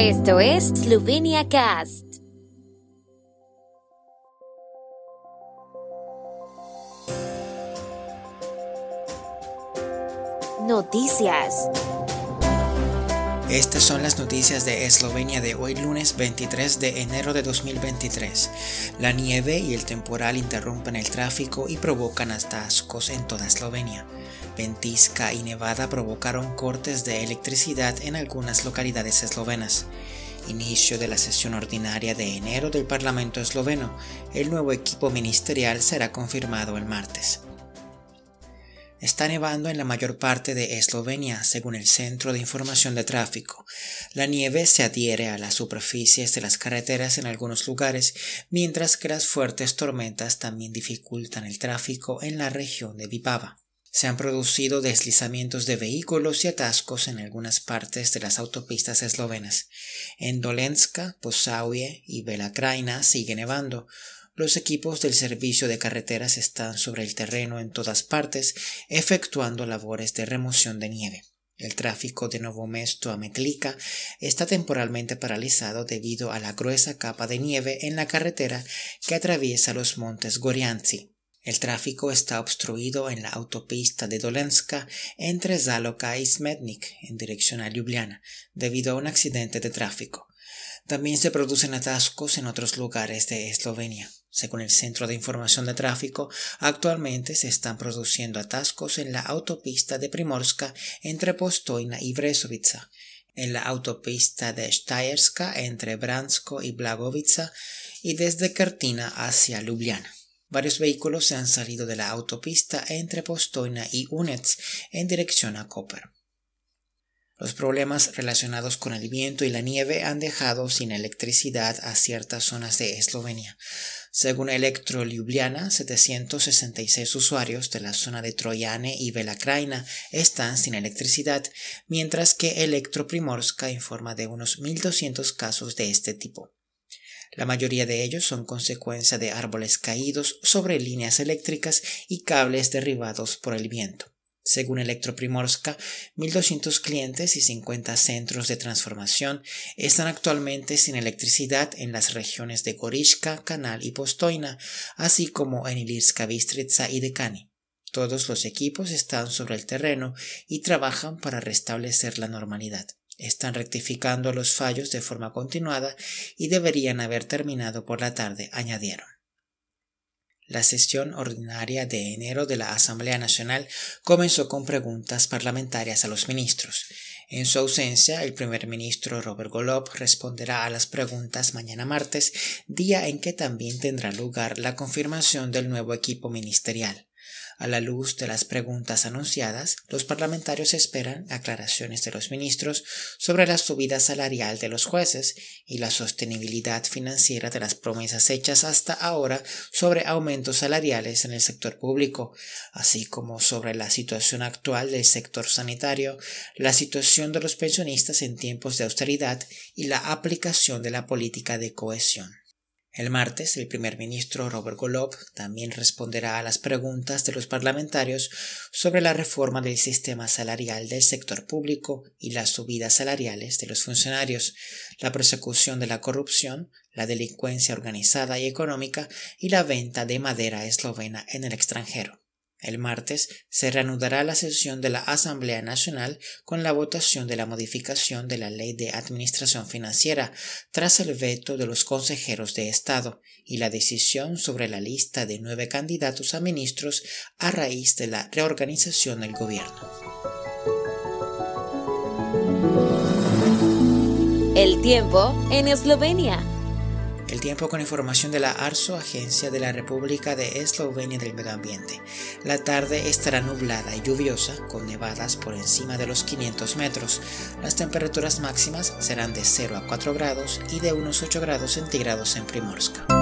Esto es Slovenia Cast. Noticias. Estas son las noticias de Eslovenia de hoy lunes 23 de enero de 2023. La nieve y el temporal interrumpen el tráfico y provocan atascos en toda Eslovenia. Ventisca y nevada provocaron cortes de electricidad en algunas localidades eslovenas. Inicio de la sesión ordinaria de enero del Parlamento esloveno. El nuevo equipo ministerial será confirmado el martes. Está nevando en la mayor parte de Eslovenia, según el Centro de Información de Tráfico. La nieve se adhiere a las superficies de las carreteras en algunos lugares, mientras que las fuertes tormentas también dificultan el tráfico en la región de Vipava. Se han producido deslizamientos de vehículos y atascos en algunas partes de las autopistas eslovenas. En Dolenska, Posauie y Belakraina sigue nevando. Los equipos del servicio de carreteras están sobre el terreno en todas partes, efectuando labores de remoción de nieve. El tráfico de Novo Mesto a Metlica está temporalmente paralizado debido a la gruesa capa de nieve en la carretera que atraviesa los montes Gorianzi. El tráfico está obstruido en la autopista de Dolenska entre Zaloka y Smetnik en dirección a Ljubljana debido a un accidente de tráfico. También se producen atascos en otros lugares de Eslovenia. Según el Centro de Información de Tráfico, actualmente se están produciendo atascos en la autopista de Primorska entre Postojna y Brezovica, en la autopista de Stayerska entre Bransko y Blagovica y desde Kertina hacia Ljubljana. Varios vehículos se han salido de la autopista entre Postojna y Unets en dirección a Koper. Los problemas relacionados con el viento y la nieve han dejado sin electricidad a ciertas zonas de Eslovenia. Según Electro Ljubljana, 766 usuarios de la zona de Troyane y Belakraina están sin electricidad, mientras que Electro Primorska informa de unos 1.200 casos de este tipo. La mayoría de ellos son consecuencia de árboles caídos sobre líneas eléctricas y cables derribados por el viento. Según Electroprimorska, 1.200 clientes y 50 centros de transformación están actualmente sin electricidad en las regiones de Gorishka, Canal y Postoina, así como en Ilirska Bistritsa y Dekani. Todos los equipos están sobre el terreno y trabajan para restablecer la normalidad. Están rectificando los fallos de forma continuada y deberían haber terminado por la tarde, añadieron. La sesión ordinaria de enero de la Asamblea Nacional comenzó con preguntas parlamentarias a los ministros. En su ausencia, el primer ministro Robert Golob responderá a las preguntas mañana martes, día en que también tendrá lugar la confirmación del nuevo equipo ministerial. A la luz de las preguntas anunciadas, los parlamentarios esperan aclaraciones de los ministros sobre la subida salarial de los jueces y la sostenibilidad financiera de las promesas hechas hasta ahora sobre aumentos salariales en el sector público, así como sobre la situación actual del sector sanitario, la situación de los pensionistas en tiempos de austeridad y la aplicación de la política de cohesión. El martes, el primer ministro Robert Golob también responderá a las preguntas de los parlamentarios sobre la reforma del sistema salarial del sector público y las subidas salariales de los funcionarios, la persecución de la corrupción, la delincuencia organizada y económica y la venta de madera eslovena en el extranjero. El martes se reanudará la sesión de la Asamblea Nacional con la votación de la modificación de la Ley de Administración Financiera tras el veto de los consejeros de Estado y la decisión sobre la lista de nueve candidatos a ministros a raíz de la reorganización del gobierno. El tiempo en Eslovenia. El tiempo con información de la ARSO, Agencia de la República de Eslovenia del Medio Ambiente. La tarde estará nublada y lluviosa, con nevadas por encima de los 500 metros. Las temperaturas máximas serán de 0 a 4 grados y de unos 8 grados centígrados en Primorska.